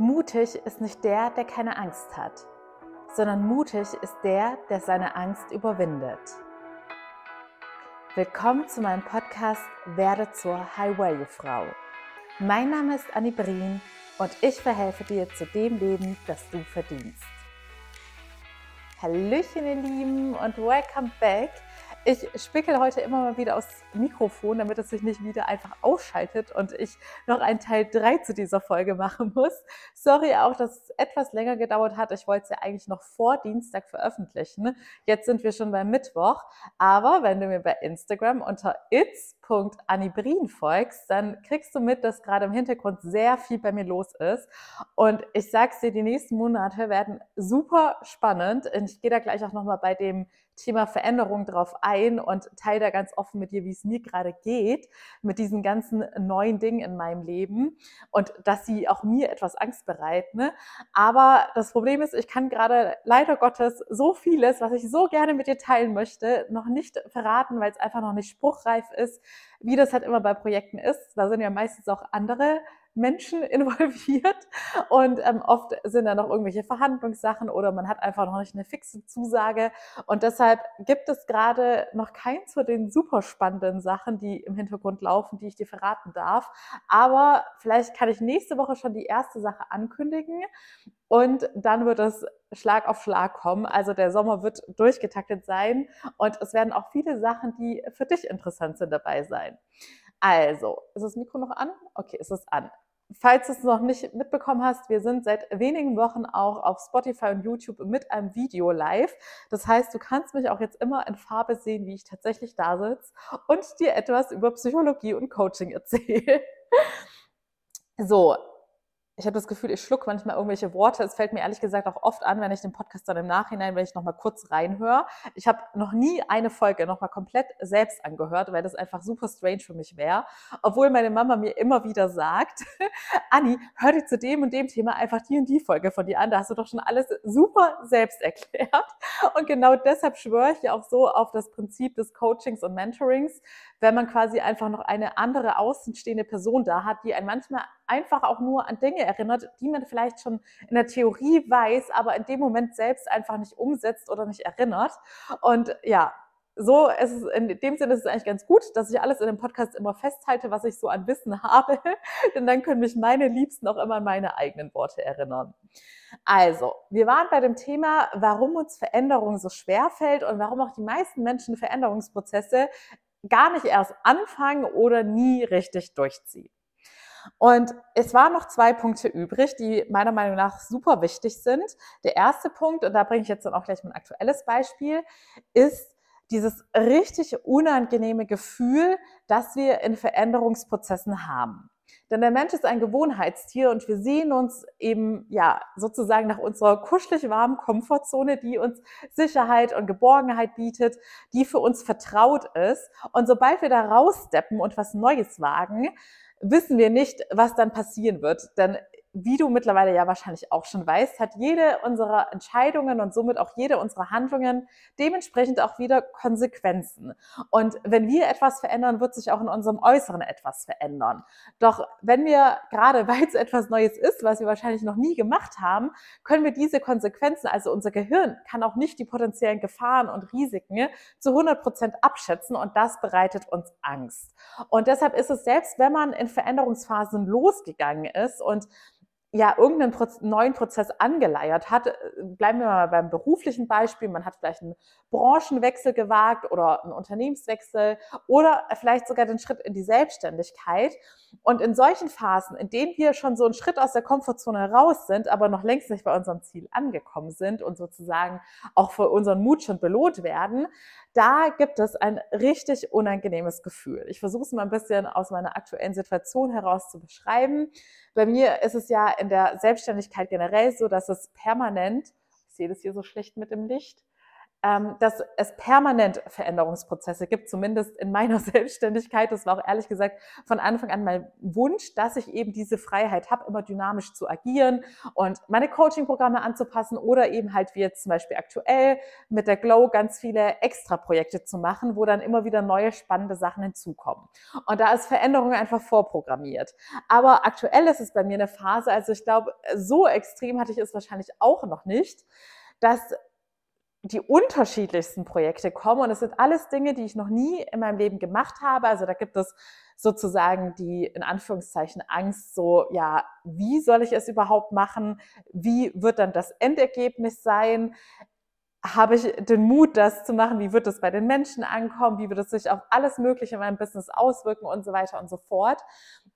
Mutig ist nicht der, der keine Angst hat, sondern mutig ist der, der seine Angst überwindet. Willkommen zu meinem Podcast Werde zur High Value Frau. Mein Name ist Annie Brien und ich verhelfe dir zu dem Leben, das du verdienst. Hallöchen ihr Lieben und welcome back ich spickel heute immer mal wieder aufs Mikrofon, damit es sich nicht wieder einfach ausschaltet und ich noch einen Teil 3 zu dieser Folge machen muss. Sorry auch, dass es etwas länger gedauert hat. Ich wollte es ja eigentlich noch vor Dienstag veröffentlichen. Jetzt sind wir schon beim Mittwoch. Aber wenn du mir bei Instagram unter its.anibrin folgst, dann kriegst du mit, dass gerade im Hintergrund sehr viel bei mir los ist. Und ich sag's dir, die nächsten Monate werden super spannend. Und ich gehe da gleich auch nochmal bei dem Thema Veränderung drauf ein und teile da ganz offen mit dir, wie es mir gerade geht mit diesen ganzen neuen Dingen in meinem Leben und dass sie auch mir etwas Angst bereiten. Ne? Aber das Problem ist, ich kann gerade leider Gottes so vieles, was ich so gerne mit dir teilen möchte, noch nicht verraten, weil es einfach noch nicht spruchreif ist, wie das halt immer bei Projekten ist. Da sind ja meistens auch andere Menschen involviert und ähm, oft sind da noch irgendwelche Verhandlungssachen oder man hat einfach noch nicht eine fixe Zusage und deshalb gibt es gerade noch keins von den super spannenden Sachen, die im Hintergrund laufen, die ich dir verraten darf. Aber vielleicht kann ich nächste Woche schon die erste Sache ankündigen und dann wird es Schlag auf Schlag kommen. Also der Sommer wird durchgetaktet sein und es werden auch viele Sachen, die für dich interessant sind, dabei sein. Also, ist das Mikro noch an? Okay, ist es an. Falls du es noch nicht mitbekommen hast, wir sind seit wenigen Wochen auch auf Spotify und YouTube mit einem Video live. Das heißt, du kannst mich auch jetzt immer in Farbe sehen, wie ich tatsächlich da sitze und dir etwas über Psychologie und Coaching erzähle. So, ich habe das Gefühl, ich schluck manchmal irgendwelche Worte. Es fällt mir ehrlich gesagt auch oft an, wenn ich den Podcast dann im Nachhinein, wenn ich nochmal kurz reinhöre. Ich habe noch nie eine Folge nochmal komplett selbst angehört, weil das einfach super strange für mich wäre. Obwohl meine Mama mir immer wieder sagt, Anni, hör dir zu dem und dem Thema einfach die und die Folge von dir an. Da hast du doch schon alles super selbst erklärt. Und genau deshalb schwöre ich ja auch so auf das Prinzip des Coachings und Mentorings, wenn man quasi einfach noch eine andere außenstehende Person da hat, die einen manchmal einfach auch nur an Dinge erinnert, die man vielleicht schon in der Theorie weiß, aber in dem Moment selbst einfach nicht umsetzt oder nicht erinnert. Und ja, so ist es, in dem Sinne ist es eigentlich ganz gut, dass ich alles in dem Podcast immer festhalte, was ich so an Wissen habe, denn dann können mich meine Liebsten auch immer an meine eigenen Worte erinnern. Also, wir waren bei dem Thema, warum uns Veränderung so schwer fällt und warum auch die meisten Menschen Veränderungsprozesse gar nicht erst anfangen oder nie richtig durchziehen. Und es waren noch zwei Punkte übrig, die meiner Meinung nach super wichtig sind. Der erste Punkt, und da bringe ich jetzt dann auch gleich mein aktuelles Beispiel, ist dieses richtig unangenehme Gefühl, das wir in Veränderungsprozessen haben. Denn der Mensch ist ein Gewohnheitstier und wir sehen uns eben, ja, sozusagen nach unserer kuschelig warmen Komfortzone, die uns Sicherheit und Geborgenheit bietet, die für uns vertraut ist. Und sobald wir da raussteppen und was Neues wagen, wissen wir nicht, was dann passieren wird. Denn wie du mittlerweile ja wahrscheinlich auch schon weißt, hat jede unserer Entscheidungen und somit auch jede unserer Handlungen dementsprechend auch wieder Konsequenzen. Und wenn wir etwas verändern, wird sich auch in unserem Äußeren etwas verändern. Doch wenn wir, gerade weil es etwas Neues ist, was wir wahrscheinlich noch nie gemacht haben, können wir diese Konsequenzen, also unser Gehirn kann auch nicht die potenziellen Gefahren und Risiken zu 100 Prozent abschätzen und das bereitet uns Angst. Und deshalb ist es selbst, wenn man in Veränderungsphasen losgegangen ist und ja, irgendeinen Proz neuen Prozess angeleiert hat. Äh, bleiben wir mal beim beruflichen Beispiel. Man hat vielleicht einen Branchenwechsel gewagt oder einen Unternehmenswechsel oder vielleicht sogar den Schritt in die Selbstständigkeit. Und in solchen Phasen, in denen wir schon so einen Schritt aus der Komfortzone raus sind, aber noch längst nicht bei unserem Ziel angekommen sind und sozusagen auch für unseren Mut schon belohnt werden, da gibt es ein richtig unangenehmes Gefühl. Ich versuche es mal ein bisschen aus meiner aktuellen Situation heraus zu beschreiben. Bei mir ist es ja in der Selbstständigkeit generell so, dass es permanent, ich sehe das hier so schlecht mit dem Licht, ähm, dass es permanent Veränderungsprozesse gibt, zumindest in meiner Selbstständigkeit. Das war auch ehrlich gesagt von Anfang an mein Wunsch, dass ich eben diese Freiheit habe, immer dynamisch zu agieren und meine Coaching-Programme anzupassen oder eben halt wie jetzt zum Beispiel aktuell mit der Glow ganz viele Extra-Projekte zu machen, wo dann immer wieder neue spannende Sachen hinzukommen. Und da ist Veränderung einfach vorprogrammiert. Aber aktuell ist es bei mir eine Phase, also ich glaube, so extrem hatte ich es wahrscheinlich auch noch nicht, dass die unterschiedlichsten Projekte kommen. Und es sind alles Dinge, die ich noch nie in meinem Leben gemacht habe. Also da gibt es sozusagen die, in Anführungszeichen, Angst, so, ja, wie soll ich es überhaupt machen? Wie wird dann das Endergebnis sein? Habe ich den Mut, das zu machen? Wie wird es bei den Menschen ankommen? Wie wird es sich auf alles Mögliche in meinem Business auswirken und so weiter und so fort?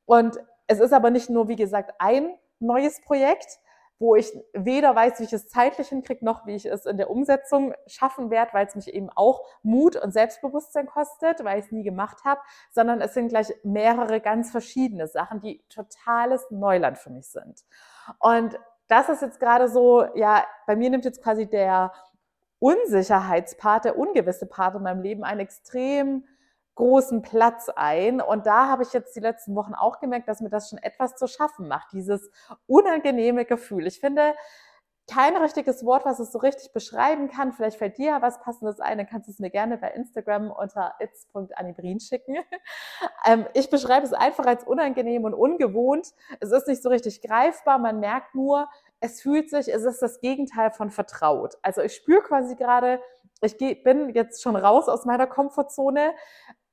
Und es ist aber nicht nur, wie gesagt, ein neues Projekt, wo ich weder weiß, wie ich es zeitlich hinkriege, noch wie ich es in der Umsetzung schaffen werde, weil es mich eben auch Mut und Selbstbewusstsein kostet, weil ich es nie gemacht habe, sondern es sind gleich mehrere ganz verschiedene Sachen, die totales Neuland für mich sind. Und das ist jetzt gerade so, ja, bei mir nimmt jetzt quasi der Unsicherheitspart, der ungewisse Part in meinem Leben einen extrem großen Platz ein. Und da habe ich jetzt die letzten Wochen auch gemerkt, dass mir das schon etwas zu schaffen macht, dieses unangenehme Gefühl. Ich finde, kein richtiges Wort, was es so richtig beschreiben kann. Vielleicht fällt dir ja was Passendes ein, dann kannst du es mir gerne bei Instagram unter its.anibrin schicken. ähm, ich beschreibe es einfach als unangenehm und ungewohnt. Es ist nicht so richtig greifbar. Man merkt nur, es fühlt sich, es ist das Gegenteil von vertraut. Also ich spüre quasi gerade, ich bin jetzt schon raus aus meiner Komfortzone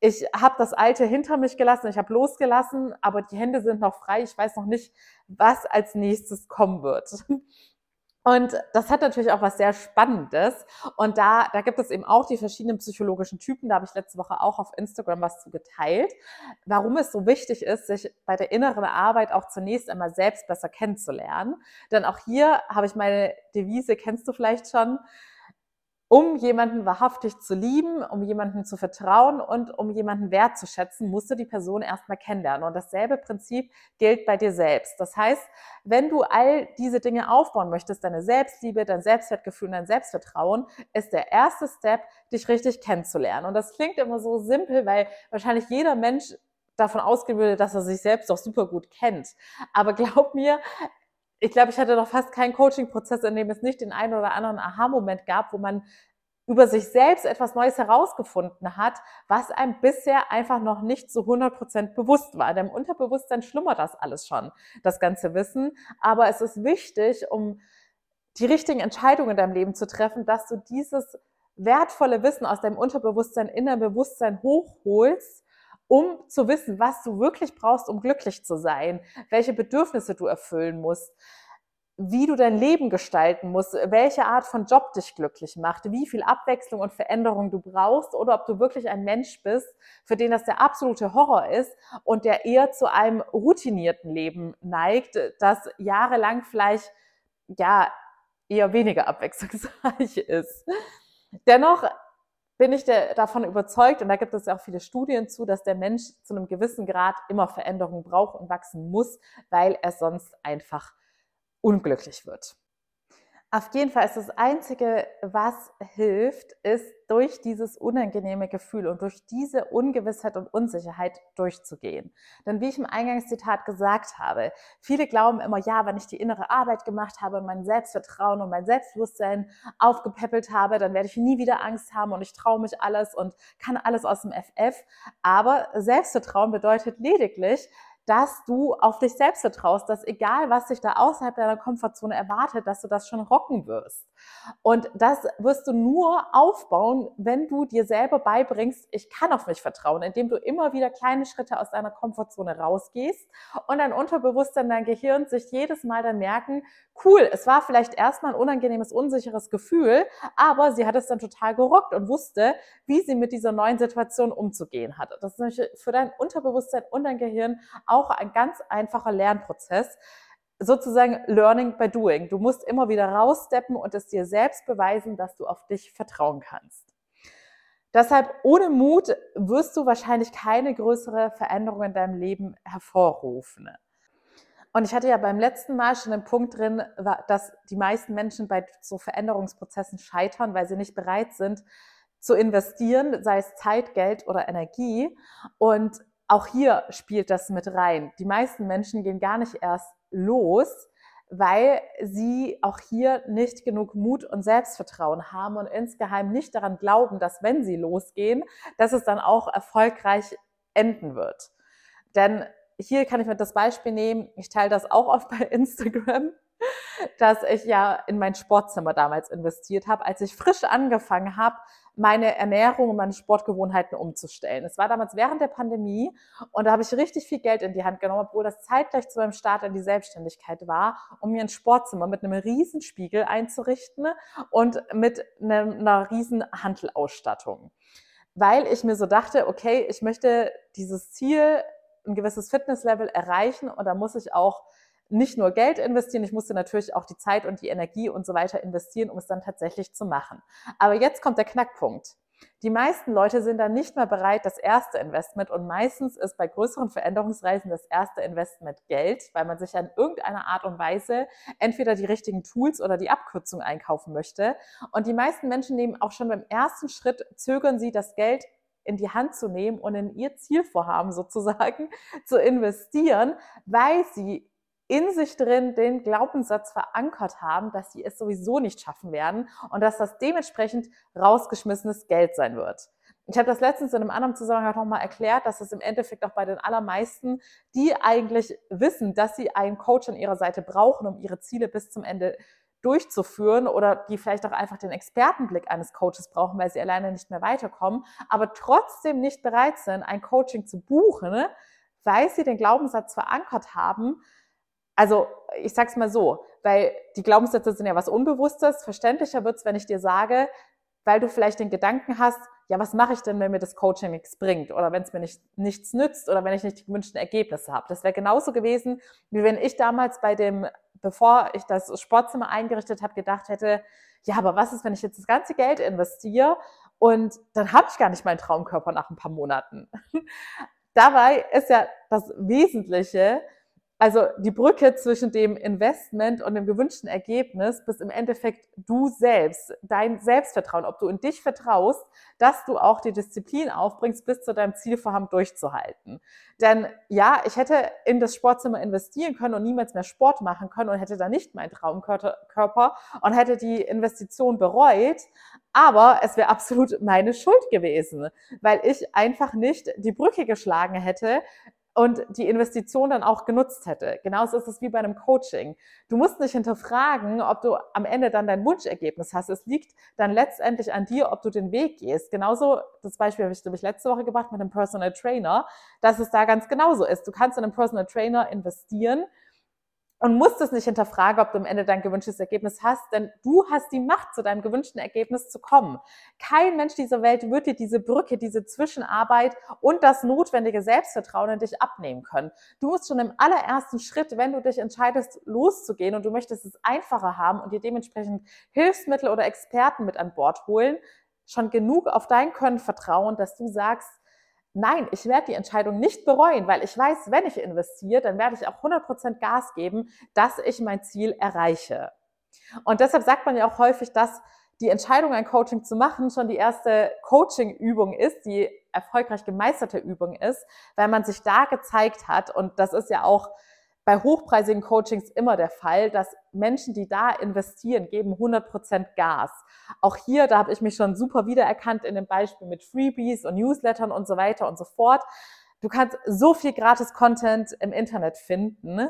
ich habe das Alte hinter mich gelassen, ich habe losgelassen, aber die Hände sind noch frei. Ich weiß noch nicht, was als nächstes kommen wird. Und das hat natürlich auch was sehr Spannendes. Und da, da gibt es eben auch die verschiedenen psychologischen Typen. Da habe ich letzte Woche auch auf Instagram was zu geteilt. Warum es so wichtig ist, sich bei der inneren Arbeit auch zunächst einmal selbst besser kennenzulernen. Denn auch hier habe ich meine Devise, kennst du vielleicht schon, um jemanden wahrhaftig zu lieben, um jemanden zu vertrauen und um jemanden wertzuschätzen, musst du die Person erstmal kennenlernen. Und dasselbe Prinzip gilt bei dir selbst. Das heißt, wenn du all diese Dinge aufbauen möchtest, deine Selbstliebe, dein Selbstwertgefühl und dein Selbstvertrauen, ist der erste Step, dich richtig kennenzulernen. Und das klingt immer so simpel, weil wahrscheinlich jeder Mensch davon ausgehen würde, dass er sich selbst doch super gut kennt. Aber glaub mir, ich glaube, ich hatte noch fast keinen Coaching-Prozess, in dem es nicht den einen oder anderen Aha-Moment gab, wo man über sich selbst etwas Neues herausgefunden hat, was einem bisher einfach noch nicht zu 100 Prozent bewusst war. Denn im Unterbewusstsein schlummert das alles schon, das ganze Wissen. Aber es ist wichtig, um die richtigen Entscheidungen in deinem Leben zu treffen, dass du dieses wertvolle Wissen aus deinem Unterbewusstsein in dein Bewusstsein hochholst um zu wissen, was du wirklich brauchst, um glücklich zu sein, welche Bedürfnisse du erfüllen musst, wie du dein Leben gestalten musst, welche Art von Job dich glücklich macht, wie viel Abwechslung und Veränderung du brauchst oder ob du wirklich ein Mensch bist, für den das der absolute Horror ist und der eher zu einem routinierten Leben neigt, das jahrelang vielleicht ja eher weniger abwechslungsreich ist. Dennoch bin ich der, davon überzeugt, und da gibt es ja auch viele Studien zu, dass der Mensch zu einem gewissen Grad immer Veränderung braucht und wachsen muss, weil er sonst einfach unglücklich wird. Auf jeden Fall ist das Einzige, was hilft, ist durch dieses unangenehme Gefühl und durch diese Ungewissheit und Unsicherheit durchzugehen. Denn wie ich im Eingangszitat gesagt habe, viele glauben immer, ja, wenn ich die innere Arbeit gemacht habe und mein Selbstvertrauen und mein Selbstbewusstsein aufgepäppelt habe, dann werde ich nie wieder Angst haben und ich traue mich alles und kann alles aus dem FF. Aber Selbstvertrauen bedeutet lediglich, dass du auf dich selbst vertraust, dass egal, was dich da außerhalb deiner Komfortzone erwartet, dass du das schon rocken wirst. Und das wirst du nur aufbauen, wenn du dir selber beibringst, ich kann auf mich vertrauen, indem du immer wieder kleine Schritte aus deiner Komfortzone rausgehst und dein Unterbewusstsein, dein Gehirn sich jedes Mal dann merken, cool, es war vielleicht erstmal ein unangenehmes, unsicheres Gefühl, aber sie hat es dann total gerockt und wusste, wie sie mit dieser neuen Situation umzugehen hatte. Das ist für dein Unterbewusstsein und dein Gehirn auch ein ganz einfacher Lernprozess sozusagen Learning by Doing. Du musst immer wieder raussteppen und es dir selbst beweisen, dass du auf dich vertrauen kannst. Deshalb, ohne Mut wirst du wahrscheinlich keine größere Veränderung in deinem Leben hervorrufen. Und ich hatte ja beim letzten Mal schon den Punkt drin, dass die meisten Menschen bei so Veränderungsprozessen scheitern, weil sie nicht bereit sind zu investieren, sei es Zeit, Geld oder Energie. Und auch hier spielt das mit rein. Die meisten Menschen gehen gar nicht erst los, weil sie auch hier nicht genug Mut und Selbstvertrauen haben und insgeheim nicht daran glauben, dass wenn sie losgehen, dass es dann auch erfolgreich enden wird. Denn hier kann ich mir das Beispiel nehmen, ich teile das auch oft bei Instagram, dass ich ja in mein Sportzimmer damals investiert habe, als ich frisch angefangen habe, meine Ernährung und meine Sportgewohnheiten umzustellen. Es war damals während der Pandemie und da habe ich richtig viel Geld in die Hand genommen, obwohl das zeitgleich zu meinem Start in die Selbstständigkeit war, um mir ein Sportzimmer mit einem riesen Spiegel einzurichten und mit einer, riesen Handelausstattung. Weil ich mir so dachte, okay, ich möchte dieses Ziel, ein gewisses Fitnesslevel erreichen und da muss ich auch nicht nur Geld investieren, ich musste natürlich auch die Zeit und die Energie und so weiter investieren, um es dann tatsächlich zu machen. Aber jetzt kommt der Knackpunkt. Die meisten Leute sind dann nicht mehr bereit, das erste Investment und meistens ist bei größeren Veränderungsreisen das erste Investment Geld, weil man sich in irgendeiner Art und Weise entweder die richtigen Tools oder die Abkürzung einkaufen möchte. Und die meisten Menschen nehmen auch schon beim ersten Schritt, zögern sie das Geld in die Hand zu nehmen und in ihr Zielvorhaben sozusagen zu investieren, weil sie in sich drin den Glaubenssatz verankert haben, dass sie es sowieso nicht schaffen werden und dass das dementsprechend rausgeschmissenes Geld sein wird. Ich habe das letztens in einem anderen Zusammenhang nochmal erklärt, dass es im Endeffekt auch bei den allermeisten, die eigentlich wissen, dass sie einen Coach an ihrer Seite brauchen, um ihre Ziele bis zum Ende durchzuführen oder die vielleicht auch einfach den Expertenblick eines Coaches brauchen, weil sie alleine nicht mehr weiterkommen, aber trotzdem nicht bereit sind, ein Coaching zu buchen, weil sie den Glaubenssatz verankert haben, also ich sag's mal so, weil die Glaubenssätze sind ja was Unbewusstes. Verständlicher wird's, wenn ich dir sage, weil du vielleicht den Gedanken hast, ja, was mache ich denn, wenn mir das Coaching nichts bringt oder wenn es mir nicht, nichts nützt oder wenn ich nicht die gewünschten Ergebnisse habe. Das wäre genauso gewesen, wie wenn ich damals bei dem, bevor ich das Sportzimmer eingerichtet habe, gedacht hätte, ja, aber was ist, wenn ich jetzt das ganze Geld investiere und dann habe ich gar nicht meinen Traumkörper nach ein paar Monaten. Dabei ist ja das Wesentliche, also die Brücke zwischen dem Investment und dem gewünschten Ergebnis bis im Endeffekt du selbst, dein Selbstvertrauen, ob du in dich vertraust, dass du auch die Disziplin aufbringst, bis zu deinem Zielvorhaben durchzuhalten. Denn ja, ich hätte in das Sportzimmer investieren können und niemals mehr Sport machen können und hätte da nicht meinen Traumkörper und hätte die Investition bereut. Aber es wäre absolut meine Schuld gewesen, weil ich einfach nicht die Brücke geschlagen hätte und die Investition dann auch genutzt hätte. Genauso ist es wie bei einem Coaching. Du musst nicht hinterfragen, ob du am Ende dann dein Wunschergebnis hast. Es liegt dann letztendlich an dir, ob du den Weg gehst. Genauso, das Beispiel habe ich, glaube ich, letzte Woche gebracht mit einem Personal Trainer, dass es da ganz genauso ist. Du kannst in einen Personal Trainer investieren und musst es nicht hinterfragen, ob du am Ende dein gewünschtes Ergebnis hast, denn du hast die Macht, zu deinem gewünschten Ergebnis zu kommen. Kein Mensch dieser Welt wird dir diese Brücke, diese Zwischenarbeit und das notwendige Selbstvertrauen in dich abnehmen können. Du musst schon im allerersten Schritt, wenn du dich entscheidest, loszugehen und du möchtest es einfacher haben und dir dementsprechend Hilfsmittel oder Experten mit an Bord holen, schon genug auf dein Können vertrauen, dass du sagst, nein, ich werde die Entscheidung nicht bereuen, weil ich weiß, wenn ich investiere, dann werde ich auch 100% Gas geben, dass ich mein Ziel erreiche. Und deshalb sagt man ja auch häufig, dass die Entscheidung, ein Coaching zu machen, schon die erste Coaching-Übung ist, die erfolgreich gemeisterte Übung ist, weil man sich da gezeigt hat, und das ist ja auch bei hochpreisigen Coachings immer der Fall, dass Menschen, die da investieren, geben 100% Gas. Auch hier, da habe ich mich schon super wiedererkannt in dem Beispiel mit Freebies und Newslettern und so weiter und so fort. Du kannst so viel gratis Content im Internet finden,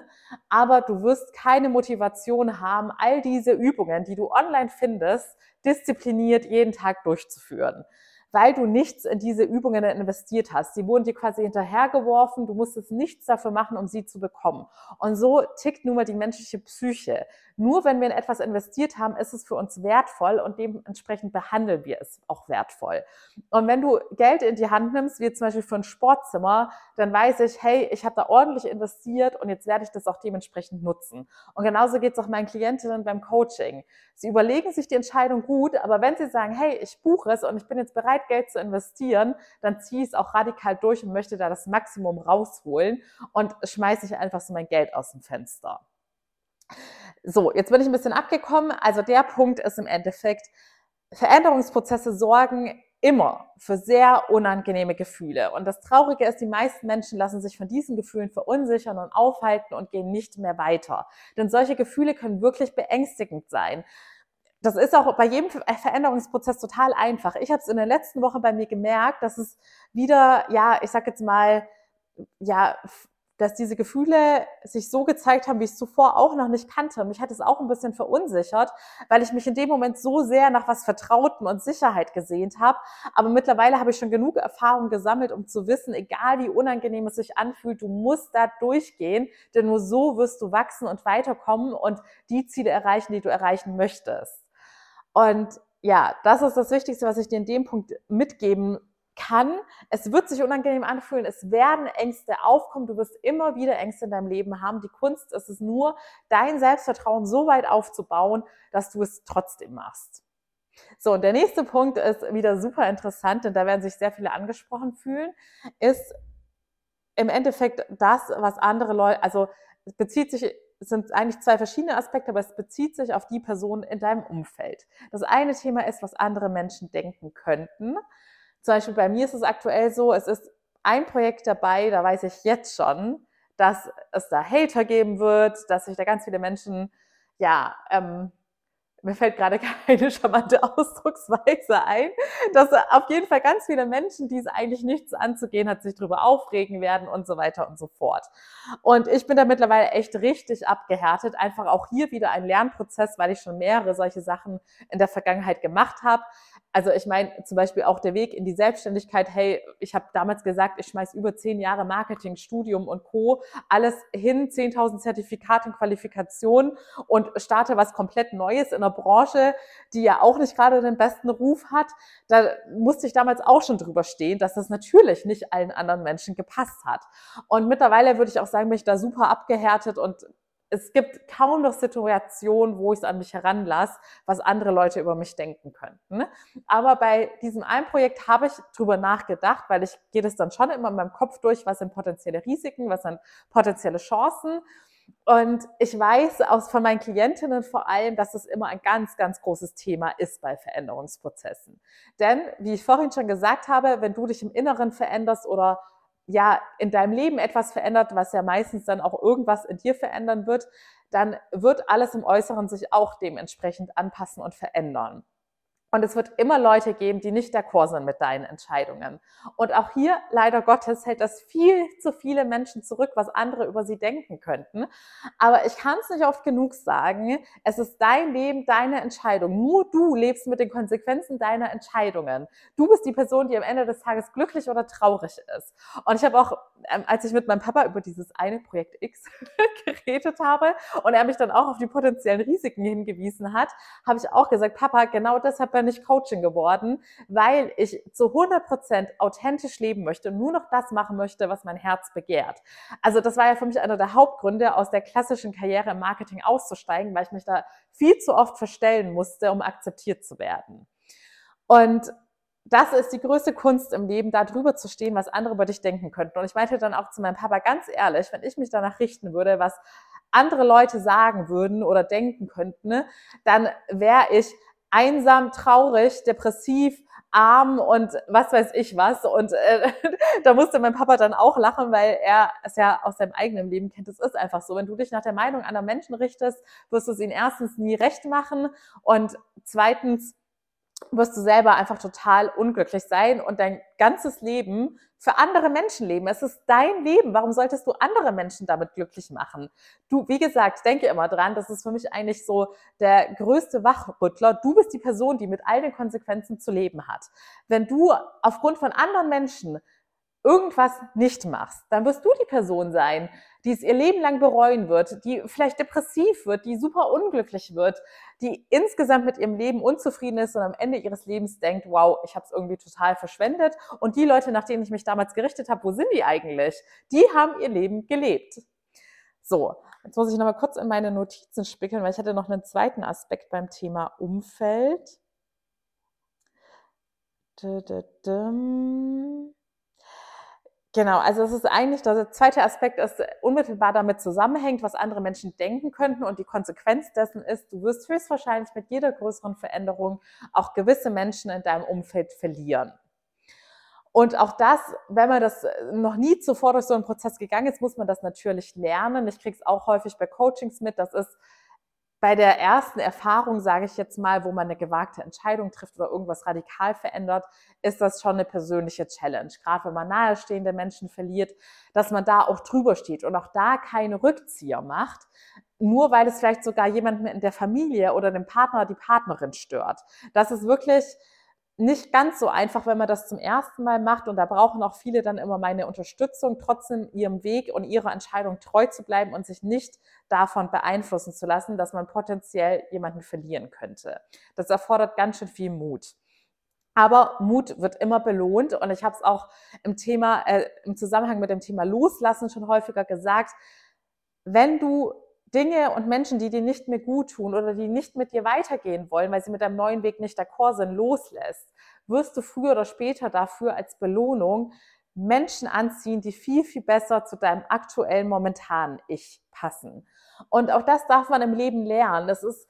aber du wirst keine Motivation haben, all diese Übungen, die du online findest, diszipliniert jeden Tag durchzuführen weil du nichts in diese Übungen investiert hast. Sie wurden dir quasi hinterhergeworfen, du musstest nichts dafür machen, um sie zu bekommen. Und so tickt nun mal die menschliche Psyche. Nur wenn wir in etwas investiert haben, ist es für uns wertvoll und dementsprechend behandeln wir es auch wertvoll. Und wenn du Geld in die Hand nimmst, wie zum Beispiel für ein Sportzimmer, dann weiß ich, hey, ich habe da ordentlich investiert und jetzt werde ich das auch dementsprechend nutzen. Und genauso geht es auch meinen Klientinnen beim Coaching. Sie überlegen sich die Entscheidung gut, aber wenn sie sagen, hey, ich buche es und ich bin jetzt bereit, Zeit, Geld zu investieren, dann ziehe ich es auch radikal durch und möchte da das Maximum rausholen und schmeiße ich einfach so mein Geld aus dem Fenster. So, jetzt bin ich ein bisschen abgekommen. Also der Punkt ist im Endeffekt, Veränderungsprozesse sorgen immer für sehr unangenehme Gefühle. Und das Traurige ist, die meisten Menschen lassen sich von diesen Gefühlen verunsichern und aufhalten und gehen nicht mehr weiter. Denn solche Gefühle können wirklich beängstigend sein. Das ist auch bei jedem Veränderungsprozess total einfach. Ich habe es in der letzten Woche bei mir gemerkt, dass es wieder, ja, ich sag jetzt mal, ja, dass diese Gefühle sich so gezeigt haben, wie ich es zuvor auch noch nicht kannte. Mich hat es auch ein bisschen verunsichert, weil ich mich in dem Moment so sehr nach was Vertrauten und Sicherheit gesehnt habe. Aber mittlerweile habe ich schon genug Erfahrung gesammelt, um zu wissen, egal wie unangenehm es sich anfühlt, du musst da durchgehen, denn nur so wirst du wachsen und weiterkommen und die Ziele erreichen, die du erreichen möchtest. Und ja, das ist das Wichtigste, was ich dir in dem Punkt mitgeben kann. Es wird sich unangenehm anfühlen, es werden Ängste aufkommen, du wirst immer wieder Ängste in deinem Leben haben. Die Kunst ist es nur, dein Selbstvertrauen so weit aufzubauen, dass du es trotzdem machst. So, und der nächste Punkt ist wieder super interessant, denn da werden sich sehr viele angesprochen fühlen, ist im Endeffekt das, was andere Leute, also bezieht sich es sind eigentlich zwei verschiedene Aspekte, aber es bezieht sich auf die Person in deinem Umfeld. Das eine Thema ist, was andere Menschen denken könnten. Zum Beispiel bei mir ist es aktuell so, es ist ein Projekt dabei, da weiß ich jetzt schon, dass es da Hater geben wird, dass sich da ganz viele Menschen, ja, ähm, mir fällt gerade keine charmante Ausdrucksweise ein, dass auf jeden Fall ganz viele Menschen, die es eigentlich nichts anzugehen hat, sich darüber aufregen werden und so weiter und so fort. Und ich bin da mittlerweile echt richtig abgehärtet. Einfach auch hier wieder ein Lernprozess, weil ich schon mehrere solche Sachen in der Vergangenheit gemacht habe. Also ich meine zum Beispiel auch der Weg in die Selbstständigkeit. Hey, ich habe damals gesagt, ich schmeiß über zehn Jahre Marketing, Studium und Co. alles hin, 10.000 Zertifikate und Qualifikationen und starte was komplett Neues in einer Branche, die ja auch nicht gerade den besten Ruf hat. Da musste ich damals auch schon drüber stehen, dass das natürlich nicht allen anderen Menschen gepasst hat. Und mittlerweile würde ich auch sagen, bin ich da super abgehärtet und es gibt kaum noch Situationen, wo ich es an mich heranlasse, was andere Leute über mich denken könnten. Aber bei diesem einen Projekt habe ich drüber nachgedacht, weil ich gehe das dann schon immer in meinem Kopf durch, was sind potenzielle Risiken, was sind potenzielle Chancen. Und ich weiß aus, von meinen Klientinnen vor allem, dass es immer ein ganz, ganz großes Thema ist bei Veränderungsprozessen. Denn, wie ich vorhin schon gesagt habe, wenn du dich im Inneren veränderst oder ja in deinem Leben etwas verändert, was ja meistens dann auch irgendwas in dir verändern wird, dann wird alles im Äußeren sich auch dementsprechend anpassen und verändern. Und es wird immer Leute geben, die nicht d'accord sind mit deinen Entscheidungen. Und auch hier, leider Gottes, hält das viel zu viele Menschen zurück, was andere über sie denken könnten. Aber ich kann es nicht oft genug sagen. Es ist dein Leben, deine Entscheidung. Nur du lebst mit den Konsequenzen deiner Entscheidungen. Du bist die Person, die am Ende des Tages glücklich oder traurig ist. Und ich habe auch, ähm, als ich mit meinem Papa über dieses eine Projekt X geredet habe und er mich dann auch auf die potenziellen Risiken hingewiesen hat, habe ich auch gesagt, Papa, genau deshalb bin ich Coaching geworden, weil ich zu 100 Prozent authentisch leben möchte und nur noch das machen möchte, was mein Herz begehrt. Also das war ja für mich einer der Hauptgründe, aus der klassischen Karriere im Marketing auszusteigen, weil ich mich da viel zu oft verstellen musste, um akzeptiert zu werden. Und das ist die größte Kunst im Leben, da drüber zu stehen, was andere über dich denken könnten. Und ich meinte dann auch zu meinem Papa ganz ehrlich, wenn ich mich danach richten würde, was andere Leute sagen würden oder denken könnten, ne, dann wäre ich einsam, traurig, depressiv, arm und was weiß ich was. Und äh, da musste mein Papa dann auch lachen, weil er es ja aus seinem eigenen Leben kennt. Es ist einfach so. Wenn du dich nach der Meinung anderer Menschen richtest, wirst du es ihnen erstens nie recht machen und zweitens wirst du selber einfach total unglücklich sein und dein ganzes Leben für andere Menschen leben. Es ist dein Leben. Warum solltest du andere Menschen damit glücklich machen? Du, wie gesagt, denke immer dran, das ist für mich eigentlich so der größte Wachrüttler. Du bist die Person, die mit all den Konsequenzen zu leben hat. Wenn du aufgrund von anderen Menschen irgendwas nicht machst, dann wirst du die Person sein, die es ihr Leben lang bereuen wird, die vielleicht depressiv wird, die super unglücklich wird, die insgesamt mit ihrem Leben unzufrieden ist und am Ende ihres Lebens denkt, wow, ich habe es irgendwie total verschwendet. Und die Leute, nach denen ich mich damals gerichtet habe, wo sind die eigentlich? Die haben ihr Leben gelebt. So, jetzt muss ich nochmal kurz in meine Notizen spickeln, weil ich hatte noch einen zweiten Aspekt beim Thema Umfeld. Genau, also es ist eigentlich, der zweite Aspekt ist unmittelbar damit zusammenhängt, was andere Menschen denken könnten und die Konsequenz dessen ist, du wirst höchstwahrscheinlich mit jeder größeren Veränderung auch gewisse Menschen in deinem Umfeld verlieren. Und auch das, wenn man das noch nie zuvor durch so einen Prozess gegangen ist, muss man das natürlich lernen. Ich kriege es auch häufig bei Coachings mit. Das ist bei der ersten Erfahrung, sage ich jetzt mal, wo man eine gewagte Entscheidung trifft oder irgendwas radikal verändert, ist das schon eine persönliche Challenge. Gerade wenn man nahestehende Menschen verliert, dass man da auch drüber steht und auch da keine Rückzieher macht, nur weil es vielleicht sogar jemanden in der Familie oder dem Partner, die Partnerin stört. Das ist wirklich nicht ganz so einfach, wenn man das zum ersten Mal macht. Und da brauchen auch viele dann immer meine Unterstützung, trotzdem ihrem Weg und ihrer Entscheidung treu zu bleiben und sich nicht davon beeinflussen zu lassen, dass man potenziell jemanden verlieren könnte. Das erfordert ganz schön viel Mut. Aber Mut wird immer belohnt und ich habe es auch im Thema, äh, im Zusammenhang mit dem Thema Loslassen schon häufiger gesagt. Wenn du Dinge und Menschen, die dir nicht mehr gut tun oder die nicht mit dir weitergehen wollen, weil sie mit deinem neuen Weg nicht d'accord sind, loslässt, wirst du früher oder später dafür als Belohnung Menschen anziehen, die viel, viel besser zu deinem aktuellen, momentanen Ich passen. Und auch das darf man im Leben lernen. Das ist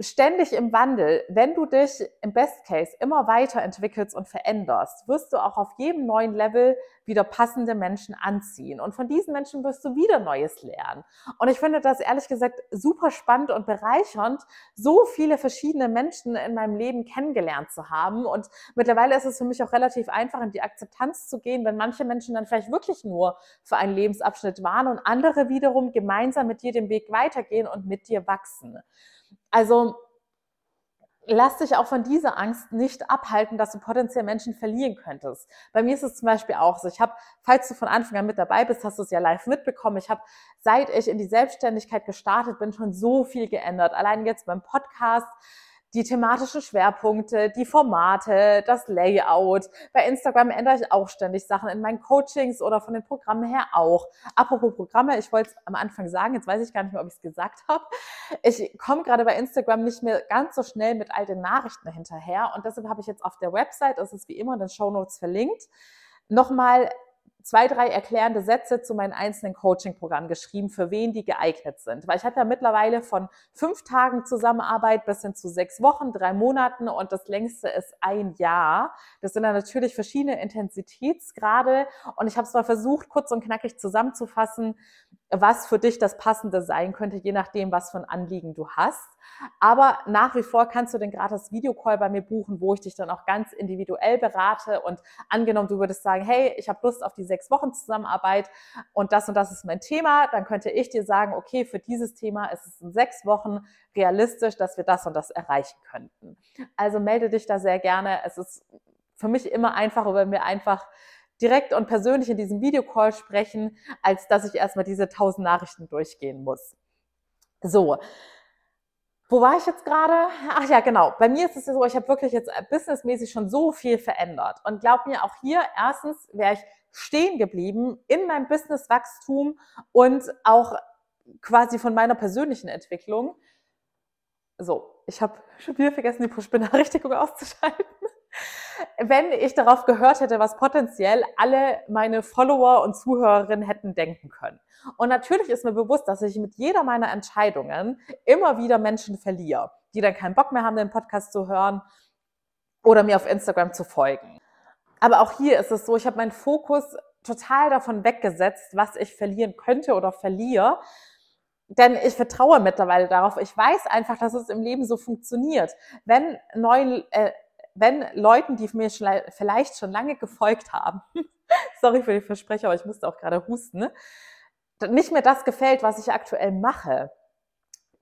ständig im Wandel, wenn du dich im Best Case immer weiterentwickelst und veränderst, wirst du auch auf jedem neuen Level wieder passende Menschen anziehen. Und von diesen Menschen wirst du wieder Neues lernen. Und ich finde das ehrlich gesagt super spannend und bereichernd, so viele verschiedene Menschen in meinem Leben kennengelernt zu haben. Und mittlerweile ist es für mich auch relativ einfach, in die Akzeptanz zu gehen, wenn manche Menschen dann vielleicht wirklich nur für einen Lebensabschnitt waren und andere wiederum gemeinsam mit dir den Weg weitergehen und mit dir wachsen. Also lass dich auch von dieser Angst nicht abhalten, dass du potenziell Menschen verlieren könntest. Bei mir ist es zum Beispiel auch so. Ich habe, falls du von Anfang an mit dabei bist, hast du es ja live mitbekommen. Ich habe, seit ich in die Selbstständigkeit gestartet bin, schon so viel geändert. Allein jetzt beim Podcast die thematischen Schwerpunkte, die Formate, das Layout. Bei Instagram ändere ich auch ständig Sachen in meinen Coachings oder von den Programmen her auch. Apropos Programme, ich wollte es am Anfang sagen, jetzt weiß ich gar nicht mehr, ob ich es gesagt habe. Ich komme gerade bei Instagram nicht mehr ganz so schnell mit all den Nachrichten hinterher und deshalb habe ich jetzt auf der Website, das ist wie immer in den Show Notes verlinkt, nochmal zwei, drei erklärende Sätze zu meinen einzelnen Coaching-Programmen geschrieben, für wen die geeignet sind. Weil ich habe ja mittlerweile von fünf Tagen Zusammenarbeit bis hin zu sechs Wochen, drei Monaten und das längste ist ein Jahr. Das sind dann natürlich verschiedene Intensitätsgrade und ich habe es mal versucht, kurz und knackig zusammenzufassen, was für dich das Passende sein könnte, je nachdem, was für ein Anliegen du hast. Aber nach wie vor kannst du den gratis Videocall bei mir buchen, wo ich dich dann auch ganz individuell berate. Und angenommen, du würdest sagen, hey, ich habe Lust auf die sechs Wochen Zusammenarbeit und das und das ist mein Thema, dann könnte ich dir sagen, okay, für dieses Thema ist es in sechs Wochen realistisch, dass wir das und das erreichen könnten. Also melde dich da sehr gerne. Es ist für mich immer einfacher, wenn wir einfach direkt und persönlich in diesem Videocall sprechen, als dass ich erstmal diese tausend Nachrichten durchgehen muss. So. Wo war ich jetzt gerade? Ach ja, genau. Bei mir ist es so, ich habe wirklich jetzt businessmäßig schon so viel verändert. Und glaub mir, auch hier, erstens wäre ich stehen geblieben in meinem Businesswachstum und auch quasi von meiner persönlichen Entwicklung. So, ich habe schon wieder vergessen, die Push-Benachrichtigung auszuschalten wenn ich darauf gehört hätte, was potenziell alle meine Follower und Zuhörerinnen hätten denken können. Und natürlich ist mir bewusst, dass ich mit jeder meiner Entscheidungen immer wieder Menschen verliere, die dann keinen Bock mehr haben, den Podcast zu hören oder mir auf Instagram zu folgen. Aber auch hier ist es so, ich habe meinen Fokus total davon weggesetzt, was ich verlieren könnte oder verliere. Denn ich vertraue mittlerweile darauf. Ich weiß einfach, dass es im Leben so funktioniert. Wenn neun, äh, wenn Leuten, die mir vielleicht schon lange gefolgt haben, sorry für die Versprecher, aber ich musste auch gerade husten, ne? nicht mehr das gefällt, was ich aktuell mache,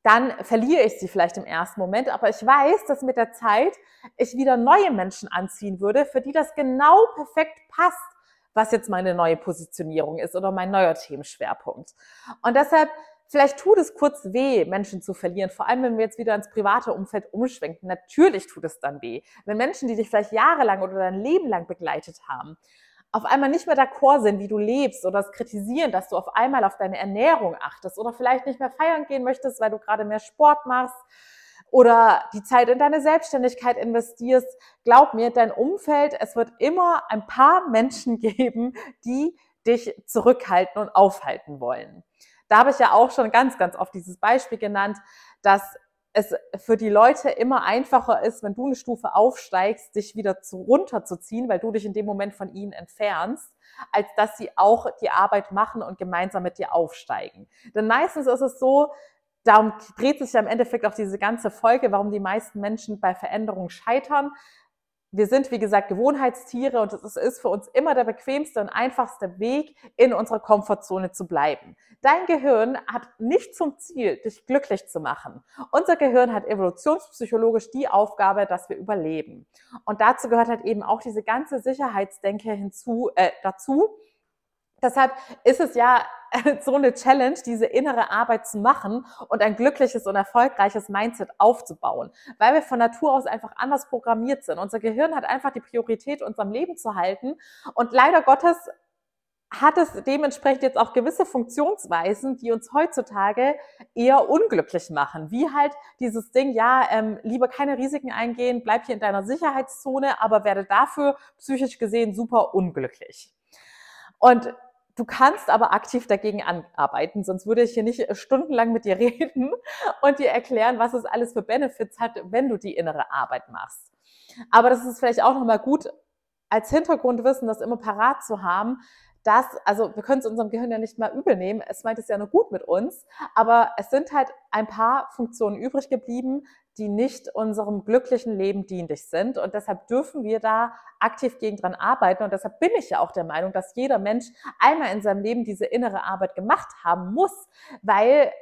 dann verliere ich sie vielleicht im ersten Moment, aber ich weiß, dass mit der Zeit ich wieder neue Menschen anziehen würde, für die das genau perfekt passt, was jetzt meine neue Positionierung ist oder mein neuer Themenschwerpunkt. Und deshalb Vielleicht tut es kurz weh, Menschen zu verlieren, vor allem wenn wir jetzt wieder ins private Umfeld umschwenken. Natürlich tut es dann weh. Wenn Menschen, die dich vielleicht jahrelang oder dein Leben lang begleitet haben, auf einmal nicht mehr d'accord sind, wie du lebst oder es kritisieren, dass du auf einmal auf deine Ernährung achtest oder vielleicht nicht mehr feiern gehen möchtest, weil du gerade mehr Sport machst oder die Zeit in deine Selbstständigkeit investierst, glaub mir, dein Umfeld, es wird immer ein paar Menschen geben, die dich zurückhalten und aufhalten wollen. Da habe ich ja auch schon ganz, ganz oft dieses Beispiel genannt, dass es für die Leute immer einfacher ist, wenn du eine Stufe aufsteigst, dich wieder zu, runterzuziehen, weil du dich in dem Moment von ihnen entfernst, als dass sie auch die Arbeit machen und gemeinsam mit dir aufsteigen. Denn meistens ist es so, darum dreht sich ja im Endeffekt auch diese ganze Folge, warum die meisten Menschen bei Veränderungen scheitern, wir sind, wie gesagt, Gewohnheitstiere und es ist für uns immer der bequemste und einfachste Weg, in unserer Komfortzone zu bleiben. Dein Gehirn hat nicht zum Ziel, dich glücklich zu machen. Unser Gehirn hat evolutionspsychologisch die Aufgabe, dass wir überleben. Und dazu gehört halt eben auch diese ganze Sicherheitsdenke hinzu, äh, dazu. Deshalb ist es ja so eine Challenge, diese innere Arbeit zu machen und ein glückliches und erfolgreiches Mindset aufzubauen, weil wir von Natur aus einfach anders programmiert sind. Unser Gehirn hat einfach die Priorität, unserem Leben zu halten und leider Gottes hat es dementsprechend jetzt auch gewisse Funktionsweisen, die uns heutzutage eher unglücklich machen. Wie halt dieses Ding, ja, ähm, lieber keine Risiken eingehen, bleib hier in deiner Sicherheitszone, aber werde dafür psychisch gesehen super unglücklich. Und Du kannst aber aktiv dagegen arbeiten, sonst würde ich hier nicht äh, stundenlang mit dir reden und dir erklären, was es alles für Benefits hat, wenn du die innere Arbeit machst. Aber das ist vielleicht auch nochmal gut als Hintergrundwissen, das immer parat zu haben, dass, also wir können es unserem Gehirn ja nicht mal übel nehmen, es meint es ja nur gut mit uns, aber es sind halt ein paar Funktionen übrig geblieben, die nicht unserem glücklichen Leben dienlich sind. Und deshalb dürfen wir da aktiv gegen dran arbeiten. Und deshalb bin ich ja auch der Meinung, dass jeder Mensch einmal in seinem Leben diese innere Arbeit gemacht haben muss, weil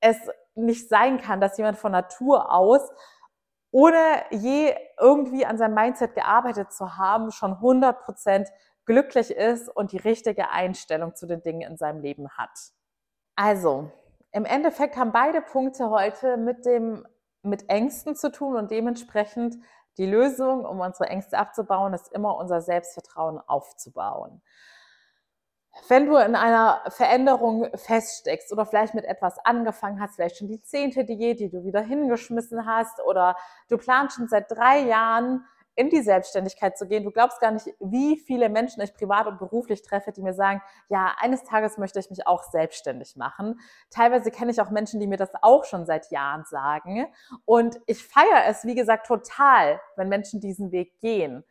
es nicht sein kann, dass jemand von Natur aus ohne je irgendwie an seinem Mindset gearbeitet zu haben, schon 100 Prozent glücklich ist und die richtige Einstellung zu den Dingen in seinem Leben hat. Also, im Endeffekt haben beide Punkte heute mit dem mit Ängsten zu tun und dementsprechend die Lösung, um unsere Ängste abzubauen, ist immer unser Selbstvertrauen aufzubauen. Wenn du in einer Veränderung feststeckst oder vielleicht mit etwas angefangen hast, vielleicht schon die zehnte Diät, die du wieder hingeschmissen hast oder du planst schon seit drei Jahren in die Selbstständigkeit zu gehen. Du glaubst gar nicht, wie viele Menschen ich privat und beruflich treffe, die mir sagen, ja, eines Tages möchte ich mich auch selbstständig machen. Teilweise kenne ich auch Menschen, die mir das auch schon seit Jahren sagen. Und ich feiere es, wie gesagt, total, wenn Menschen diesen Weg gehen.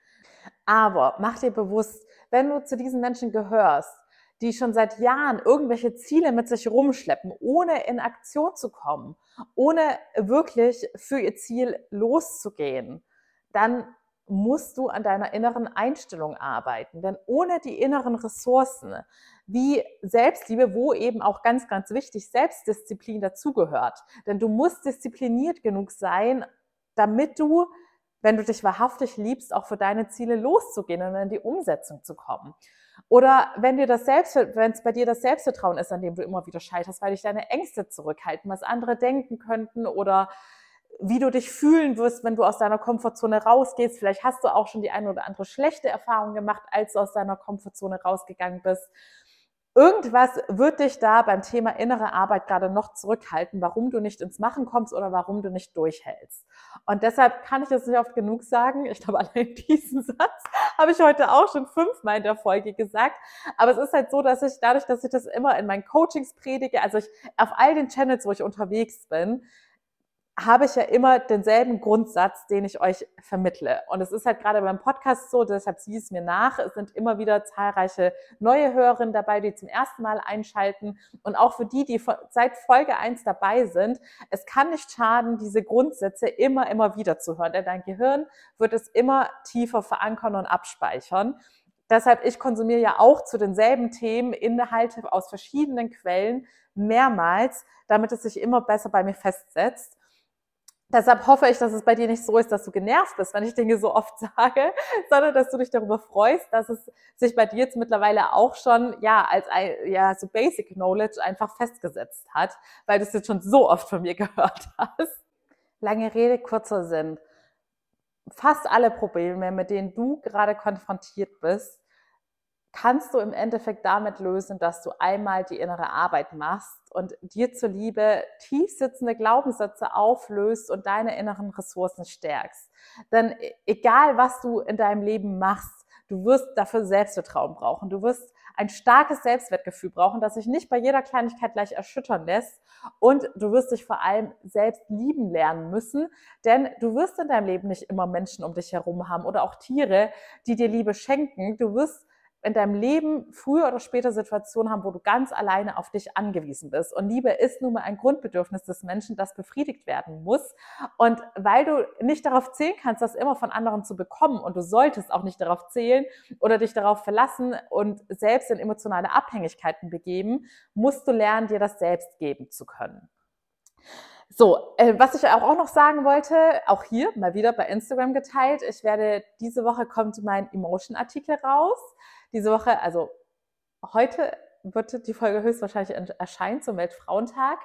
Aber mach dir bewusst, wenn du zu diesen Menschen gehörst, die schon seit Jahren irgendwelche Ziele mit sich rumschleppen, ohne in Aktion zu kommen, ohne wirklich für ihr Ziel loszugehen, dann musst du an deiner inneren Einstellung arbeiten. Denn ohne die inneren Ressourcen, wie Selbstliebe, wo eben auch ganz, ganz wichtig Selbstdisziplin dazugehört. Denn du musst diszipliniert genug sein, damit du, wenn du dich wahrhaftig liebst, auch für deine Ziele loszugehen und in die Umsetzung zu kommen. Oder wenn dir das Selbst, wenn es bei dir das Selbstvertrauen ist, an dem du immer wieder scheiterst, weil dich deine Ängste zurückhalten, was andere denken könnten oder wie du dich fühlen wirst, wenn du aus deiner Komfortzone rausgehst. Vielleicht hast du auch schon die eine oder andere schlechte Erfahrung gemacht, als du aus deiner Komfortzone rausgegangen bist. Irgendwas wird dich da beim Thema innere Arbeit gerade noch zurückhalten, warum du nicht ins Machen kommst oder warum du nicht durchhältst. Und deshalb kann ich das nicht oft genug sagen. Ich glaube, allein diesen Satz habe ich heute auch schon fünfmal in der Folge gesagt. Aber es ist halt so, dass ich dadurch, dass ich das immer in meinen Coachings predige, also ich auf all den Channels, wo ich unterwegs bin, habe ich ja immer denselben Grundsatz, den ich euch vermittle. Und es ist halt gerade beim Podcast so, deshalb sieh es mir nach. Es sind immer wieder zahlreiche neue Hörerinnen dabei, die zum ersten Mal einschalten. Und auch für die, die seit Folge eins dabei sind, es kann nicht schaden, diese Grundsätze immer, immer wieder zu hören. Denn dein Gehirn wird es immer tiefer verankern und abspeichern. Deshalb, ich konsumiere ja auch zu denselben Themen Inhalte aus verschiedenen Quellen mehrmals, damit es sich immer besser bei mir festsetzt. Deshalb hoffe ich, dass es bei dir nicht so ist, dass du genervt bist, wenn ich Dinge so oft sage, sondern dass du dich darüber freust, dass es sich bei dir jetzt mittlerweile auch schon, ja, als ein, ja, so Basic Knowledge einfach festgesetzt hat, weil du es jetzt schon so oft von mir gehört hast. Lange Rede, kurzer Sinn. Fast alle Probleme, mit denen du gerade konfrontiert bist, kannst du im Endeffekt damit lösen, dass du einmal die innere Arbeit machst und dir zuliebe tief sitzende Glaubenssätze auflöst und deine inneren Ressourcen stärkst. Denn e-, egal, was du in deinem Leben machst, du wirst dafür Selbstvertrauen brauchen. Du wirst ein starkes Selbstwertgefühl brauchen, das sich nicht bei jeder Kleinigkeit gleich erschüttern lässt. Und du wirst dich vor allem selbst lieben lernen müssen, denn du wirst in deinem Leben nicht immer Menschen um dich herum haben oder auch Tiere, die dir Liebe schenken. Du wirst in deinem Leben früher oder später Situationen haben, wo du ganz alleine auf dich angewiesen bist. Und Liebe ist nun mal ein Grundbedürfnis des Menschen, das befriedigt werden muss. Und weil du nicht darauf zählen kannst, das immer von anderen zu bekommen und du solltest auch nicht darauf zählen oder dich darauf verlassen und selbst in emotionale Abhängigkeiten begeben, musst du lernen, dir das selbst geben zu können. So, äh, was ich auch noch sagen wollte, auch hier mal wieder bei Instagram geteilt. Ich werde diese Woche kommt mein Emotion-Artikel raus diese Woche, also heute wird die Folge höchstwahrscheinlich erscheinen zum Weltfrauentag.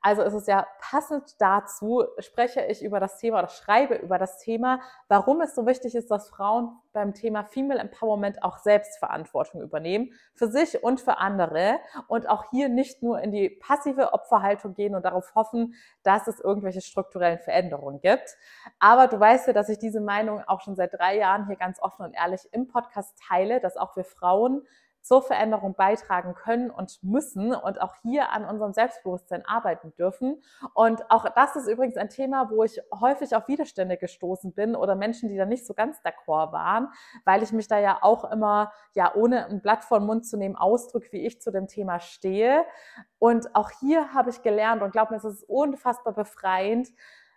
Also ist es ja passend dazu, spreche ich über das Thema oder schreibe über das Thema, warum es so wichtig ist, dass Frauen beim Thema Female Empowerment auch Selbstverantwortung übernehmen, für sich und für andere und auch hier nicht nur in die passive Opferhaltung gehen und darauf hoffen, dass es irgendwelche strukturellen Veränderungen gibt. Aber du weißt ja, dass ich diese Meinung auch schon seit drei Jahren hier ganz offen und ehrlich im Podcast teile, dass auch wir Frauen zur Veränderung beitragen können und müssen und auch hier an unserem Selbstbewusstsein arbeiten dürfen. Und auch das ist übrigens ein Thema, wo ich häufig auf Widerstände gestoßen bin oder Menschen, die da nicht so ganz d'accord waren, weil ich mich da ja auch immer, ja, ohne ein Blatt vor den Mund zu nehmen, ausdrücke, wie ich zu dem Thema stehe. Und auch hier habe ich gelernt und glaube mir, es ist unfassbar befreiend,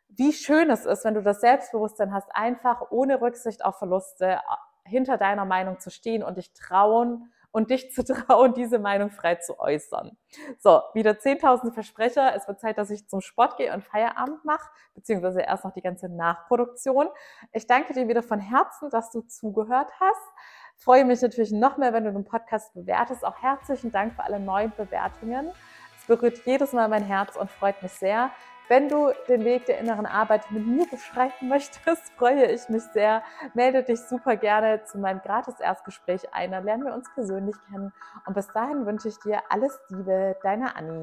wie schön es ist, wenn du das Selbstbewusstsein hast, einfach ohne Rücksicht auf Verluste hinter deiner Meinung zu stehen und dich trauen, und dich zu trauen, diese Meinung frei zu äußern. So, wieder 10.000 Versprecher. Es wird Zeit, dass ich zum Sport gehe und Feierabend mache, beziehungsweise erst noch die ganze Nachproduktion. Ich danke dir wieder von Herzen, dass du zugehört hast. Freue mich natürlich noch mehr, wenn du den Podcast bewertest. Auch herzlichen Dank für alle neuen Bewertungen. Es berührt jedes Mal mein Herz und freut mich sehr. Wenn du den Weg der inneren Arbeit mit mir beschreiten möchtest, freue ich mich sehr. Melde dich super gerne zu meinem Gratis-Erstgespräch ein. Dann lernen wir uns persönlich kennen. Und bis dahin wünsche ich dir alles Liebe, deine Annie.